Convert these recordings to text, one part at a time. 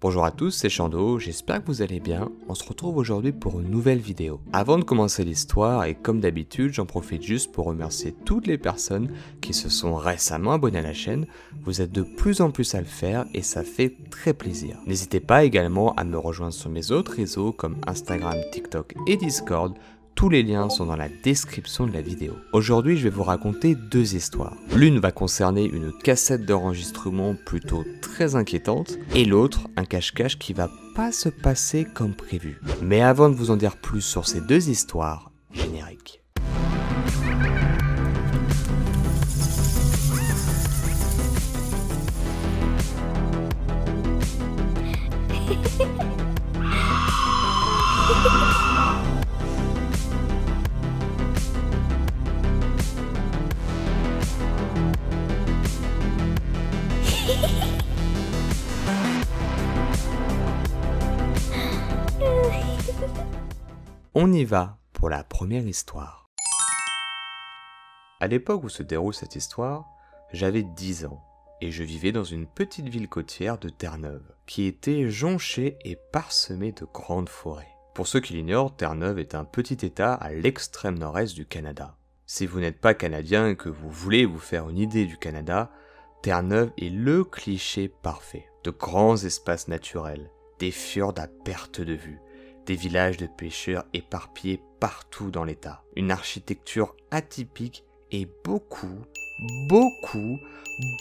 Bonjour à tous, c'est Chando, j'espère que vous allez bien. On se retrouve aujourd'hui pour une nouvelle vidéo. Avant de commencer l'histoire, et comme d'habitude, j'en profite juste pour remercier toutes les personnes qui se sont récemment abonnées à la chaîne. Vous êtes de plus en plus à le faire et ça fait très plaisir. N'hésitez pas également à me rejoindre sur mes autres réseaux comme Instagram, TikTok et Discord tous les liens sont dans la description de la vidéo. Aujourd'hui, je vais vous raconter deux histoires. L'une va concerner une cassette d'enregistrement plutôt très inquiétante, et l'autre un cache-cache qui va pas se passer comme prévu. Mais avant de vous en dire plus sur ces deux histoires, On y va pour la première histoire. À l'époque où se déroule cette histoire, j'avais 10 ans et je vivais dans une petite ville côtière de Terre-Neuve qui était jonchée et parsemée de grandes forêts. Pour ceux qui l'ignorent, Terre-Neuve est un petit état à l'extrême nord-est du Canada. Si vous n'êtes pas canadien et que vous voulez vous faire une idée du Canada, Terre-Neuve est le cliché parfait. De grands espaces naturels, des fjords à perte de vue, des villages de pêcheurs éparpillés partout dans l'État, une architecture atypique et beaucoup, beaucoup,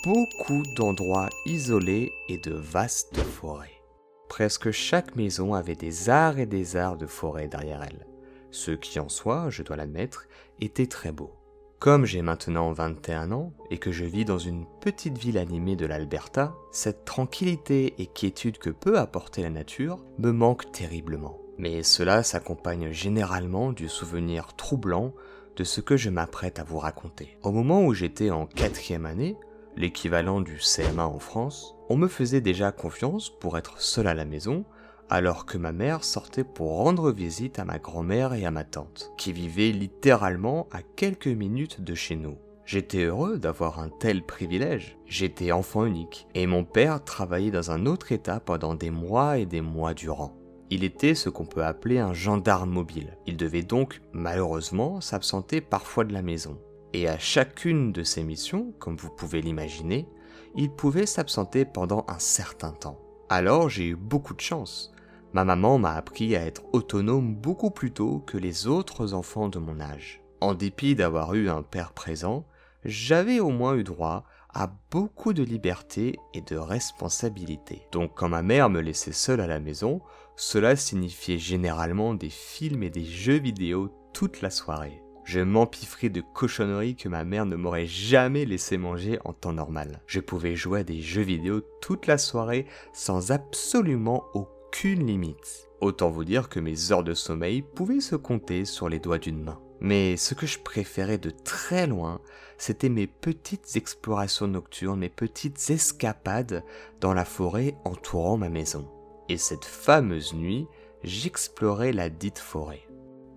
beaucoup d'endroits isolés et de vastes forêts. Presque chaque maison avait des arts et des arts de forêt derrière elle, ce qui en soi, je dois l'admettre, était très beau. Comme j'ai maintenant 21 ans et que je vis dans une petite ville animée de l'Alberta, cette tranquillité et quiétude que peut apporter la nature me manque terriblement mais cela s'accompagne généralement du souvenir troublant de ce que je m'apprête à vous raconter. Au moment où j'étais en quatrième année, l'équivalent du CMA en France, on me faisait déjà confiance pour être seul à la maison, alors que ma mère sortait pour rendre visite à ma grand-mère et à ma tante, qui vivaient littéralement à quelques minutes de chez nous. J'étais heureux d'avoir un tel privilège. J'étais enfant unique, et mon père travaillait dans un autre état pendant des mois et des mois durant. Il était ce qu'on peut appeler un gendarme mobile. Il devait donc, malheureusement, s'absenter parfois de la maison. Et à chacune de ses missions, comme vous pouvez l'imaginer, il pouvait s'absenter pendant un certain temps. Alors j'ai eu beaucoup de chance. Ma maman m'a appris à être autonome beaucoup plus tôt que les autres enfants de mon âge. En dépit d'avoir eu un père présent, j'avais au moins eu droit à beaucoup de liberté et de responsabilité. Donc quand ma mère me laissait seule à la maison, cela signifiait généralement des films et des jeux vidéo toute la soirée. Je m'empiffrais de cochonneries que ma mère ne m'aurait jamais laissé manger en temps normal. Je pouvais jouer à des jeux vidéo toute la soirée sans absolument aucune limite. Autant vous dire que mes heures de sommeil pouvaient se compter sur les doigts d'une main. Mais ce que je préférais de très loin, c'était mes petites explorations nocturnes, mes petites escapades dans la forêt entourant ma maison et cette fameuse nuit, j'explorais la dite forêt.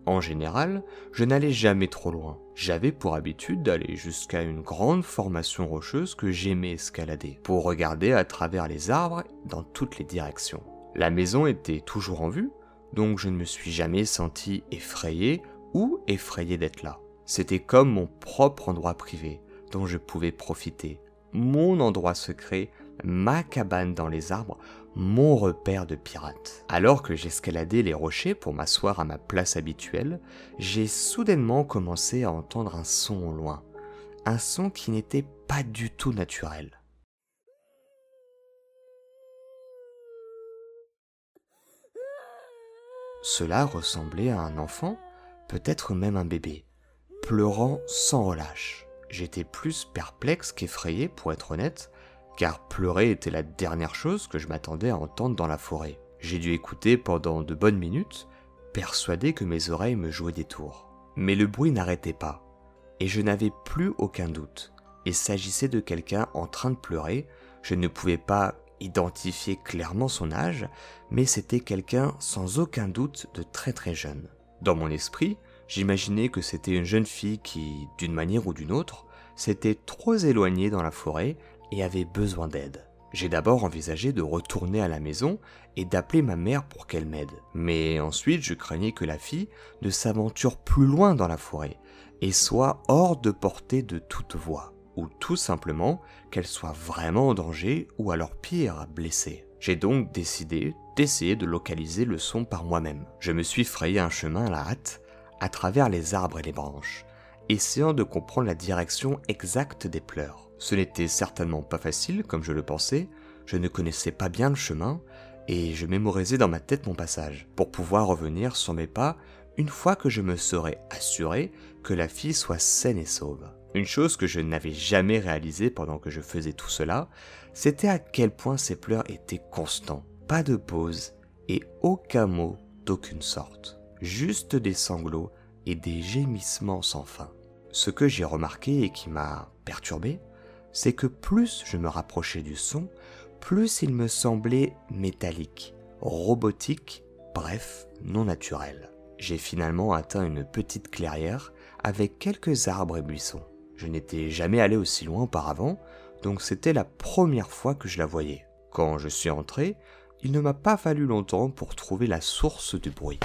En général, je n'allais jamais trop loin. J'avais pour habitude d'aller jusqu'à une grande formation rocheuse que j'aimais escalader, pour regarder à travers les arbres dans toutes les directions. La maison était toujours en vue, donc je ne me suis jamais senti effrayé ou effrayé d'être là. C'était comme mon propre endroit privé, dont je pouvais profiter, mon endroit secret, ma cabane dans les arbres, mon repère de pirate. Alors que j'escaladais les rochers pour m'asseoir à ma place habituelle, j'ai soudainement commencé à entendre un son au loin. Un son qui n'était pas du tout naturel. Cela ressemblait à un enfant, peut-être même un bébé, pleurant sans relâche. J'étais plus perplexe qu'effrayé pour être honnête, car pleurer était la dernière chose que je m'attendais à entendre dans la forêt. J'ai dû écouter pendant de bonnes minutes, persuadé que mes oreilles me jouaient des tours. Mais le bruit n'arrêtait pas, et je n'avais plus aucun doute. Il s'agissait de quelqu'un en train de pleurer, je ne pouvais pas identifier clairement son âge, mais c'était quelqu'un sans aucun doute de très très jeune. Dans mon esprit, j'imaginais que c'était une jeune fille qui, d'une manière ou d'une autre, s'était trop éloignée dans la forêt et avait besoin d'aide. J'ai d'abord envisagé de retourner à la maison et d'appeler ma mère pour qu'elle m'aide. Mais ensuite, je craignais que la fille ne s'aventure plus loin dans la forêt et soit hors de portée de toute voix, ou tout simplement qu'elle soit vraiment en danger ou alors pire, blessée. J'ai donc décidé d'essayer de localiser le son par moi-même. Je me suis frayé un chemin à la hâte à travers les arbres et les branches, essayant de comprendre la direction exacte des pleurs. Ce n'était certainement pas facile comme je le pensais, je ne connaissais pas bien le chemin, et je mémorisais dans ma tête mon passage, pour pouvoir revenir sur mes pas une fois que je me serais assuré que la fille soit saine et sauve. Une chose que je n'avais jamais réalisée pendant que je faisais tout cela, c'était à quel point ses pleurs étaient constants. Pas de pause et aucun mot d'aucune sorte. Juste des sanglots et des gémissements sans fin. Ce que j'ai remarqué et qui m'a perturbé, c'est que plus je me rapprochais du son, plus il me semblait métallique, robotique, bref, non naturel. J'ai finalement atteint une petite clairière avec quelques arbres et buissons. Je n'étais jamais allé aussi loin auparavant, donc c'était la première fois que je la voyais. Quand je suis entré, il ne m'a pas fallu longtemps pour trouver la source du bruit.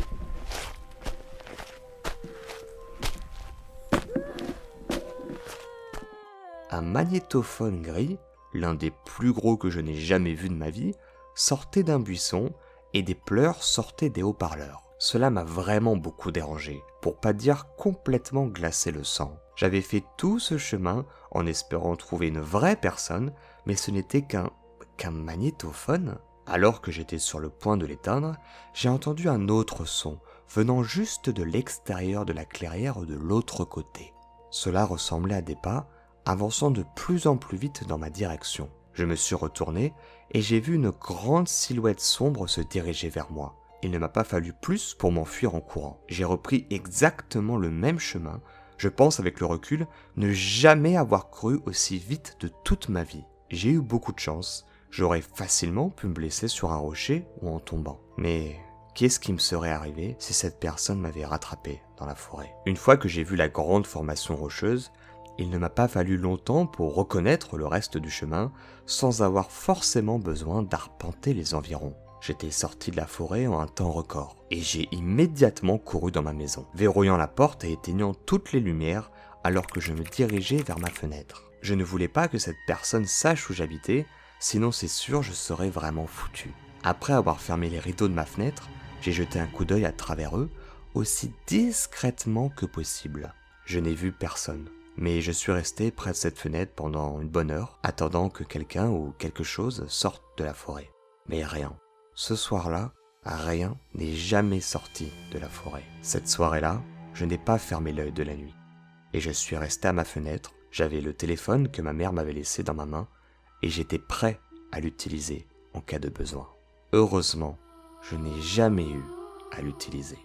Un magnétophone gris, l'un des plus gros que je n'ai jamais vu de ma vie, sortait d'un buisson et des pleurs sortaient des haut-parleurs. Cela m'a vraiment beaucoup dérangé, pour pas dire complètement glacé le sang. J'avais fait tout ce chemin en espérant trouver une vraie personne, mais ce n'était qu'un qu'un magnétophone. Alors que j'étais sur le point de l'éteindre, j'ai entendu un autre son venant juste de l'extérieur de la clairière de l'autre côté. Cela ressemblait à des pas avançant de plus en plus vite dans ma direction. Je me suis retourné et j'ai vu une grande silhouette sombre se diriger vers moi. Il ne m'a pas fallu plus pour m'enfuir en courant. J'ai repris exactement le même chemin. Je pense avec le recul ne jamais avoir cru aussi vite de toute ma vie. J'ai eu beaucoup de chance. J'aurais facilement pu me blesser sur un rocher ou en tombant. Mais qu'est-ce qui me serait arrivé si cette personne m'avait rattrapé dans la forêt? Une fois que j'ai vu la grande formation rocheuse, il ne m'a pas fallu longtemps pour reconnaître le reste du chemin sans avoir forcément besoin d'arpenter les environs. J'étais sorti de la forêt en un temps record et j'ai immédiatement couru dans ma maison, verrouillant la porte et éteignant toutes les lumières alors que je me dirigeais vers ma fenêtre. Je ne voulais pas que cette personne sache où j'habitais, sinon c'est sûr je serais vraiment foutu. Après avoir fermé les rideaux de ma fenêtre, j'ai jeté un coup d'œil à travers eux, aussi discrètement que possible. Je n'ai vu personne mais je suis resté près de cette fenêtre pendant une bonne heure, attendant que quelqu'un ou quelque chose sorte de la forêt. Mais rien. Ce soir-là, rien n'est jamais sorti de la forêt. Cette soirée-là, je n'ai pas fermé l'œil de la nuit. Et je suis resté à ma fenêtre, j'avais le téléphone que ma mère m'avait laissé dans ma main, et j'étais prêt à l'utiliser en cas de besoin. Heureusement, je n'ai jamais eu à l'utiliser.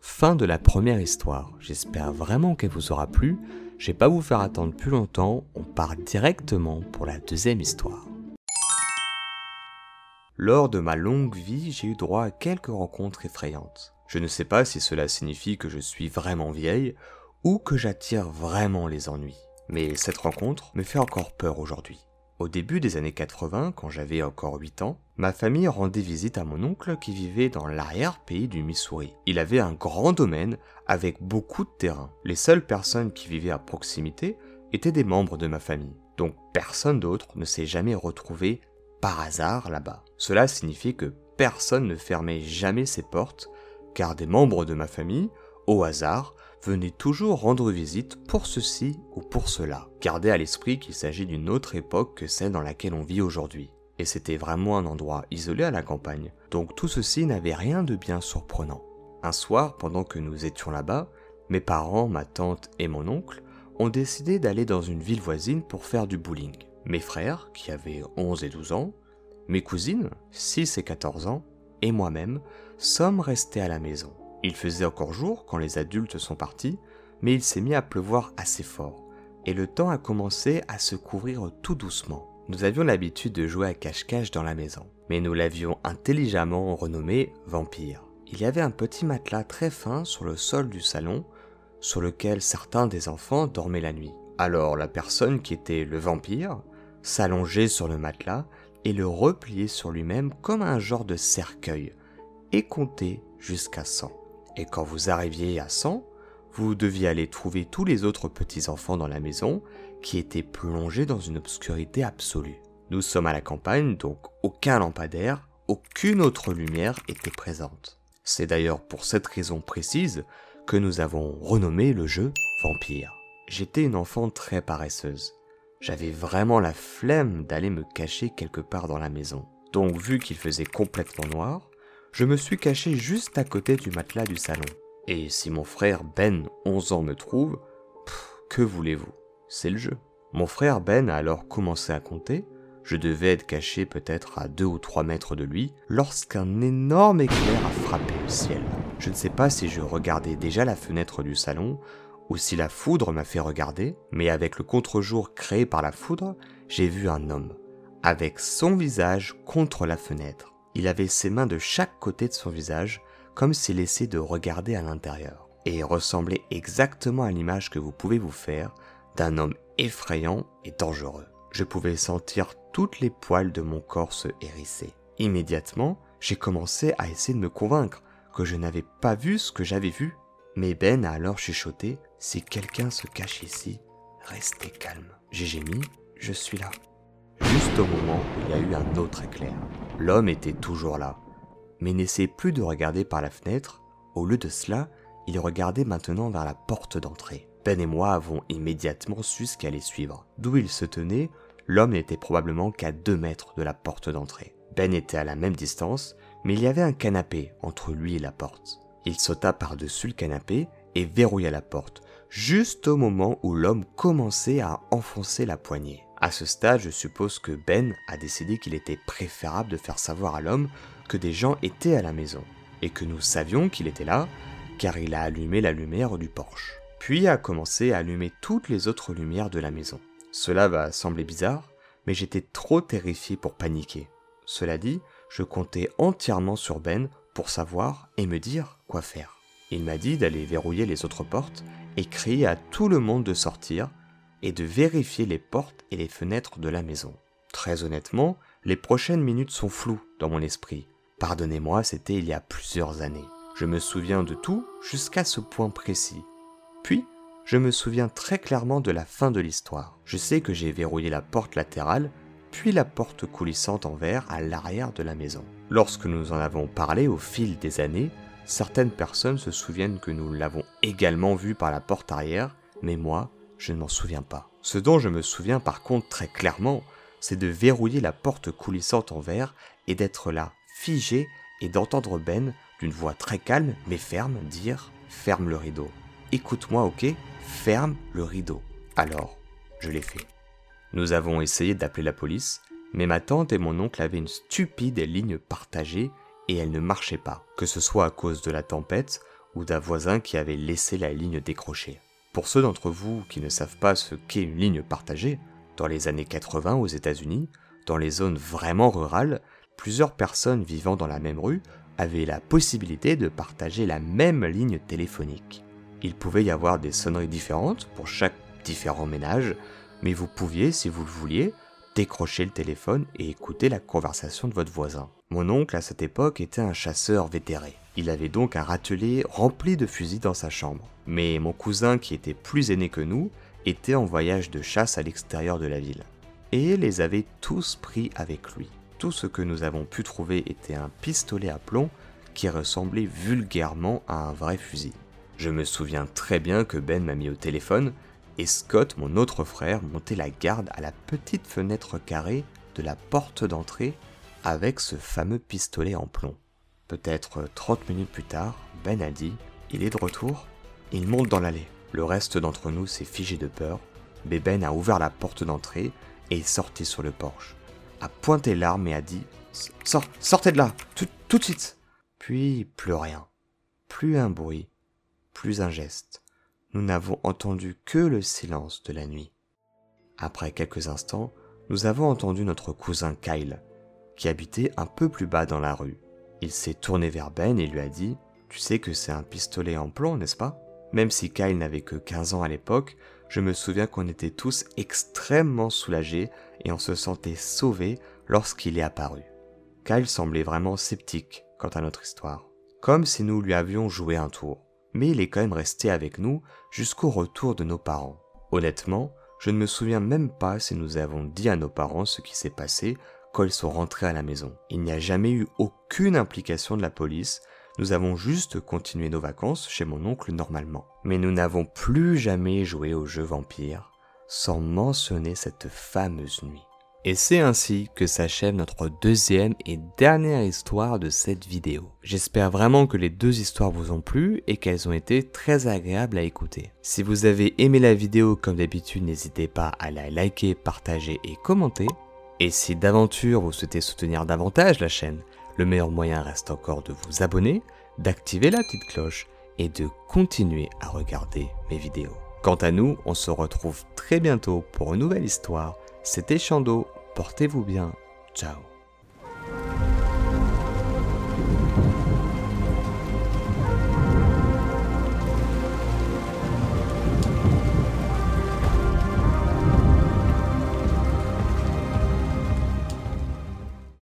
Fin de la première histoire. J'espère vraiment qu'elle vous aura plu. Je vais pas vous faire attendre plus longtemps, on part directement pour la deuxième histoire. Lors de ma longue vie, j'ai eu droit à quelques rencontres effrayantes. Je ne sais pas si cela signifie que je suis vraiment vieille ou que j'attire vraiment les ennuis. Mais cette rencontre me fait encore peur aujourd'hui. Au début des années 80, quand j'avais encore 8 ans, ma famille rendait visite à mon oncle qui vivait dans l'arrière-pays du Missouri. Il avait un grand domaine avec beaucoup de terrain. Les seules personnes qui vivaient à proximité étaient des membres de ma famille. Donc personne d'autre ne s'est jamais retrouvé par hasard là-bas. Cela signifie que personne ne fermait jamais ses portes, car des membres de ma famille, au hasard, venait toujours rendre visite pour ceci ou pour cela. Gardez à l'esprit qu'il s'agit d'une autre époque que celle dans laquelle on vit aujourd'hui. Et c'était vraiment un endroit isolé à la campagne, donc tout ceci n'avait rien de bien surprenant. Un soir, pendant que nous étions là-bas, mes parents, ma tante et mon oncle ont décidé d'aller dans une ville voisine pour faire du bowling. Mes frères, qui avaient 11 et 12 ans, mes cousines, 6 et 14 ans, et moi-même sommes restés à la maison. Il faisait encore jour quand les adultes sont partis, mais il s'est mis à pleuvoir assez fort, et le temps a commencé à se couvrir tout doucement. Nous avions l'habitude de jouer à cache-cache dans la maison, mais nous l'avions intelligemment renommé Vampire. Il y avait un petit matelas très fin sur le sol du salon, sur lequel certains des enfants dormaient la nuit. Alors la personne qui était le vampire s'allongeait sur le matelas et le replier sur lui-même comme un genre de cercueil, et compter jusqu'à 100. Et quand vous arriviez à 100, vous deviez aller trouver tous les autres petits-enfants dans la maison qui étaient plongés dans une obscurité absolue. Nous sommes à la campagne, donc aucun lampadaire, aucune autre lumière était présente. C'est d'ailleurs pour cette raison précise que nous avons renommé le jeu Vampire. J'étais une enfant très paresseuse. J'avais vraiment la flemme d'aller me cacher quelque part dans la maison. Donc vu qu'il faisait complètement noir, je me suis caché juste à côté du matelas du salon. Et si mon frère Ben, 11 ans, me trouve, que voulez-vous? C'est le jeu. Mon frère Ben a alors commencé à compter. Je devais être caché peut-être à 2 ou 3 mètres de lui lorsqu'un énorme éclair a frappé le ciel. Je ne sais pas si je regardais déjà la fenêtre du salon ou si la foudre m'a fait regarder, mais avec le contre-jour créé par la foudre, j'ai vu un homme, avec son visage contre la fenêtre. Il avait ses mains de chaque côté de son visage, comme s'il essayait de regarder à l'intérieur, et ressemblait exactement à l'image que vous pouvez vous faire d'un homme effrayant et dangereux. Je pouvais sentir toutes les poils de mon corps se hérisser. Immédiatement, j'ai commencé à essayer de me convaincre que je n'avais pas vu ce que j'avais vu. Mais Ben a alors chuchoté Si quelqu'un se cache ici, restez calme. J'ai gémi Je suis là. Juste au moment où il y a eu un autre éclair. L'homme était toujours là, mais n'essayait plus de regarder par la fenêtre, au lieu de cela, il regardait maintenant vers la porte d'entrée. Ben et moi avons immédiatement su ce qu'allait suivre. D'où il se tenait, l'homme n'était probablement qu'à deux mètres de la porte d'entrée. Ben était à la même distance, mais il y avait un canapé entre lui et la porte. Il sauta par-dessus le canapé et verrouilla la porte, juste au moment où l'homme commençait à enfoncer la poignée. À ce stade, je suppose que Ben a décidé qu'il était préférable de faire savoir à l'homme que des gens étaient à la maison, et que nous savions qu'il était là, car il a allumé la lumière du porche. Puis a commencé à allumer toutes les autres lumières de la maison. Cela va sembler bizarre, mais j'étais trop terrifié pour paniquer. Cela dit, je comptais entièrement sur Ben pour savoir et me dire quoi faire. Il m'a dit d'aller verrouiller les autres portes et crier à tout le monde de sortir et de vérifier les portes et les fenêtres de la maison. Très honnêtement, les prochaines minutes sont floues dans mon esprit. Pardonnez-moi, c'était il y a plusieurs années. Je me souviens de tout jusqu'à ce point précis. Puis, je me souviens très clairement de la fin de l'histoire. Je sais que j'ai verrouillé la porte latérale, puis la porte coulissante en verre à l'arrière de la maison. Lorsque nous en avons parlé au fil des années, certaines personnes se souviennent que nous l'avons également vu par la porte arrière, mais moi, je ne m'en souviens pas. Ce dont je me souviens par contre très clairement, c'est de verrouiller la porte coulissante en verre et d'être là, figé, et d'entendre Ben, d'une voix très calme mais ferme, dire Ferme le rideau. Écoute-moi, ok? Ferme le rideau. Alors, je l'ai fait. Nous avons essayé d'appeler la police, mais ma tante et mon oncle avaient une stupide ligne partagée et elle ne marchait pas, que ce soit à cause de la tempête ou d'un voisin qui avait laissé la ligne décrochée. Pour ceux d'entre vous qui ne savent pas ce qu'est une ligne partagée, dans les années 80 aux États-Unis, dans les zones vraiment rurales, plusieurs personnes vivant dans la même rue avaient la possibilité de partager la même ligne téléphonique. Il pouvait y avoir des sonneries différentes pour chaque différent ménage, mais vous pouviez, si vous le vouliez, décrocher le téléphone et écouter la conversation de votre voisin. Mon oncle à cette époque était un chasseur vétéré. Il avait donc un râtelier rempli de fusils dans sa chambre. Mais mon cousin, qui était plus aîné que nous, était en voyage de chasse à l'extérieur de la ville. Et les avait tous pris avec lui. Tout ce que nous avons pu trouver était un pistolet à plomb qui ressemblait vulgairement à un vrai fusil. Je me souviens très bien que Ben m'a mis au téléphone et Scott, mon autre frère, montait la garde à la petite fenêtre carrée de la porte d'entrée avec ce fameux pistolet en plomb. Peut-être 30 minutes plus tard, Ben a dit Il est de retour Il monte dans l'allée. Le reste d'entre nous s'est figé de peur, mais Ben a ouvert la porte d'entrée et est sorti sur le porche, a pointé l'arme et a dit Sort, sortez de là, tout, tout de suite Puis plus rien, plus un bruit, plus un geste. Nous n'avons entendu que le silence de la nuit. Après quelques instants, nous avons entendu notre cousin Kyle, qui habitait un peu plus bas dans la rue. Il s'est tourné vers Ben et lui a dit Tu sais que c'est un pistolet en plomb, n'est-ce pas? Même si Kyle n'avait que 15 ans à l'époque, je me souviens qu'on était tous extrêmement soulagés et on se sentait sauvés lorsqu'il est apparu, il semblait vraiment sceptique quant à notre histoire, comme si nous lui avions joué un tour. Mais il est quand même resté avec nous jusqu'au retour de nos parents. Honnêtement, je ne me souviens même pas si nous avons dit à nos parents ce qui s'est passé ils sont rentrés à la maison. Il n'y a jamais eu aucune implication de la police, nous avons juste continué nos vacances chez mon oncle normalement. Mais nous n'avons plus jamais joué au jeu vampire sans mentionner cette fameuse nuit. Et c'est ainsi que s'achève notre deuxième et dernière histoire de cette vidéo. J'espère vraiment que les deux histoires vous ont plu et qu'elles ont été très agréables à écouter. Si vous avez aimé la vidéo comme d'habitude, n'hésitez pas à la liker, partager et commenter. Et si d'aventure vous souhaitez soutenir davantage la chaîne, le meilleur moyen reste encore de vous abonner, d'activer la petite cloche et de continuer à regarder mes vidéos. Quant à nous, on se retrouve très bientôt pour une nouvelle histoire. C'était Chando, portez-vous bien, ciao